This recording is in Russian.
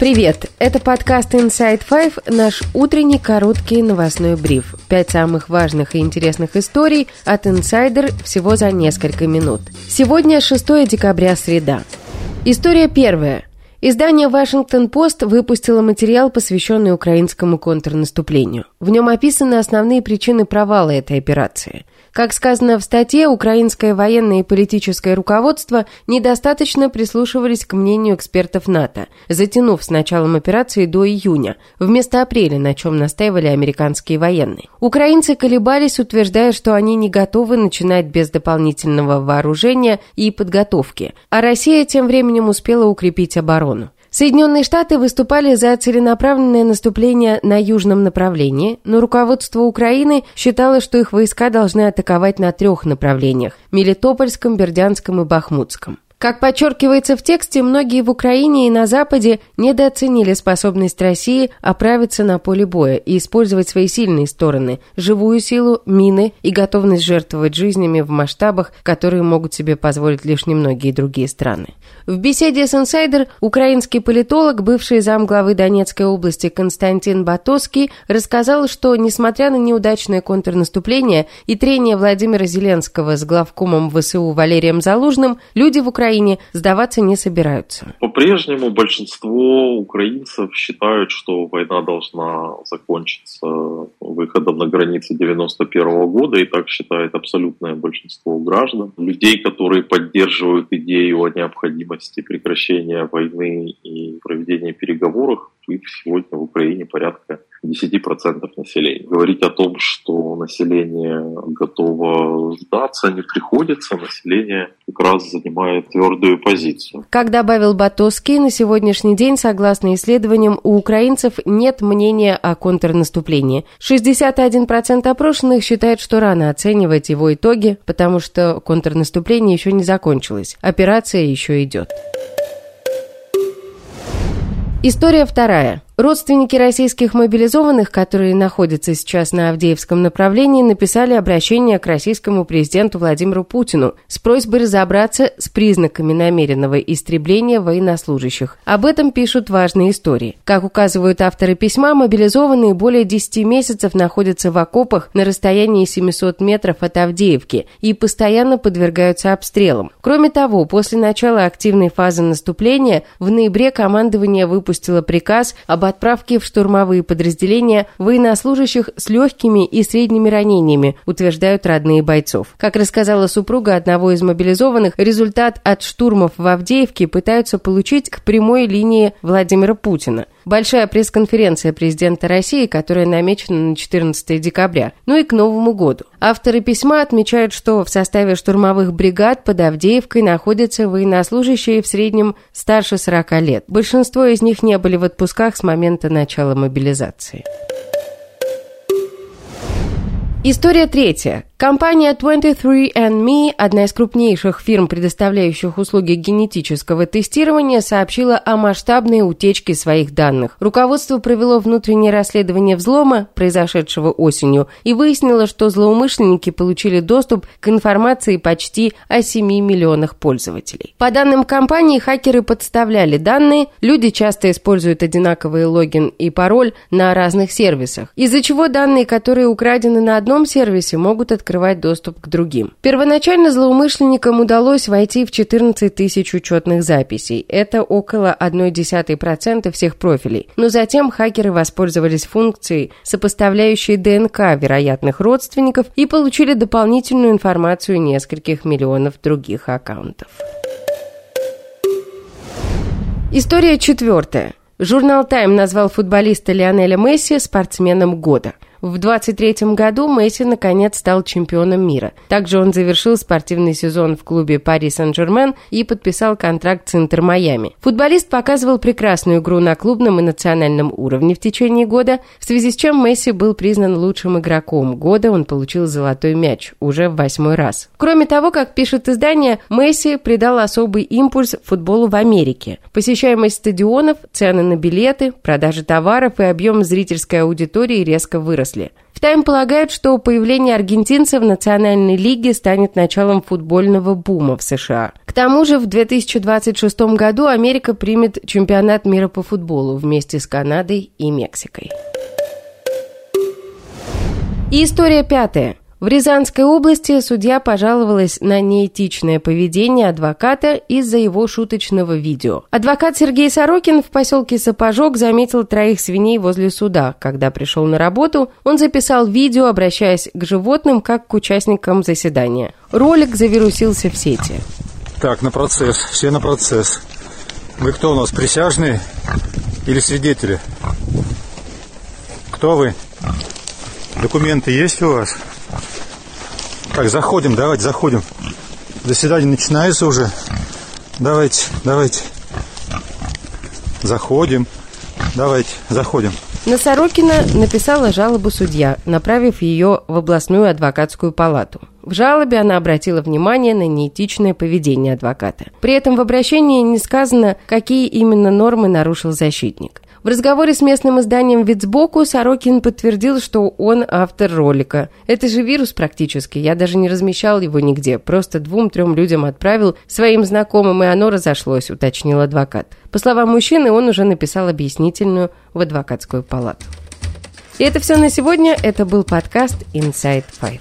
Привет! Это подкаст Inside Five, наш утренний короткий новостной бриф. Пять самых важных и интересных историй от Insider всего за несколько минут. Сегодня 6 декабря, среда. История первая. Издание «Вашингтон-Пост» выпустило материал, посвященный украинскому контрнаступлению. В нем описаны основные причины провала этой операции – как сказано в статье, украинское военное и политическое руководство недостаточно прислушивались к мнению экспертов НАТО, затянув с началом операции до июня, вместо апреля, на чем настаивали американские военные. Украинцы колебались, утверждая, что они не готовы начинать без дополнительного вооружения и подготовки, а Россия тем временем успела укрепить оборону. Соединенные Штаты выступали за целенаправленное наступление на южном направлении, но руководство Украины считало, что их войска должны атаковать на трех направлениях – Мелитопольском, Бердянском и Бахмутском. Как подчеркивается в тексте, многие в Украине и на Западе недооценили способность России оправиться на поле боя и использовать свои сильные стороны – живую силу, мины и готовность жертвовать жизнями в масштабах, которые могут себе позволить лишь немногие другие страны. В беседе с «Инсайдер» украинский политолог, бывший замглавы Донецкой области Константин Батоский, рассказал, что, несмотря на неудачное контрнаступление и трение Владимира Зеленского с главкомом ВСУ Валерием Залужным, люди в Украине Украине сдаваться не собираются. По-прежнему большинство украинцев считают, что война должна закончиться выходом на границы 91 года, и так считает абсолютное большинство граждан. Людей, которые поддерживают идею о необходимости прекращения войны и проведения переговоров, их сегодня в Украине порядка 10% населения. Говорить о том, что население готово сдаться, не приходится. Население как раз занимает твердую позицию. Как добавил Батоский, на сегодняшний день, согласно исследованиям, у украинцев нет мнения о контрнаступлении. 61% опрошенных считают, что рано оценивать его итоги, потому что контрнаступление еще не закончилось. Операция еще идет. История вторая. Родственники российских мобилизованных, которые находятся сейчас на Авдеевском направлении, написали обращение к российскому президенту Владимиру Путину с просьбой разобраться с признаками намеренного истребления военнослужащих. Об этом пишут важные истории. Как указывают авторы письма, мобилизованные более 10 месяцев находятся в окопах на расстоянии 700 метров от Авдеевки и постоянно подвергаются обстрелам. Кроме того, после начала активной фазы наступления в ноябре командование выпустило приказ об отправки в штурмовые подразделения военнослужащих с легкими и средними ранениями, утверждают родные бойцов. Как рассказала супруга одного из мобилизованных, результат от штурмов в Авдеевке пытаются получить к прямой линии Владимира Путина. Большая пресс-конференция президента России, которая намечена на 14 декабря, ну и к Новому году. Авторы письма отмечают, что в составе штурмовых бригад под Авдеевкой находятся военнослужащие в среднем старше 40 лет. Большинство из них не были в отпусках с момента начала мобилизации. История третья. Компания 23andMe, одна из крупнейших фирм, предоставляющих услуги генетического тестирования, сообщила о масштабной утечке своих данных. Руководство провело внутреннее расследование взлома, произошедшего осенью, и выяснило, что злоумышленники получили доступ к информации почти о 7 миллионах пользователей. По данным компании, хакеры подставляли данные, люди часто используют одинаковые логин и пароль на разных сервисах, из-за чего данные, которые украдены на одном сервисе, могут открыть открывать доступ к другим. Первоначально злоумышленникам удалось войти в 14 тысяч учетных записей. Это около 0,1% всех профилей. Но затем хакеры воспользовались функцией, сопоставляющей ДНК вероятных родственников и получили дополнительную информацию нескольких миллионов других аккаунтов. История четвертая. Журнал «Тайм» назвал футболиста Лионеля Месси спортсменом года – в 23 году Месси наконец стал чемпионом мира. Также он завершил спортивный сезон в клубе Пари Сен-Жермен и подписал контракт с Интер Майами. Футболист показывал прекрасную игру на клубном и национальном уровне в течение года, в связи с чем Месси был признан лучшим игроком года, он получил золотой мяч уже в восьмой раз. Кроме того, как пишет издание, Месси придал особый импульс футболу в Америке. Посещаемость стадионов, цены на билеты, продажи товаров и объем зрительской аудитории резко выросли В В «Тайм» полагают, что появление аргентинца в Национальной лиге станет началом футбольного бума в США. К тому же в 2026 году Америка примет чемпионат мира по футболу вместе с Канадой и Мексикой. И история пятая. В Рязанской области судья пожаловалась на неэтичное поведение адвоката из-за его шуточного видео. Адвокат Сергей Сорокин в поселке Сапожок заметил троих свиней возле суда. Когда пришел на работу, он записал видео, обращаясь к животным как к участникам заседания. Ролик завирусился в сети. Так, на процесс. Все на процесс. Вы кто у нас, присяжные или свидетели? Кто вы? Документы есть у вас? Так, заходим, давайте, заходим. Заседание начинается уже. Давайте, давайте. Заходим. Давайте, заходим. На Сорокина написала жалобу судья, направив ее в областную адвокатскую палату. В жалобе она обратила внимание на неэтичное поведение адвоката. При этом в обращении не сказано, какие именно нормы нарушил защитник. В разговоре с местным изданием «Вицбоку» Сорокин подтвердил, что он автор ролика. Это же вирус практически, я даже не размещал его нигде, просто двум-трем людям отправил своим знакомым, и оно разошлось, уточнил адвокат. По словам мужчины, он уже написал объяснительную в адвокатскую палату. И это все на сегодня. Это был подкаст Inside Five.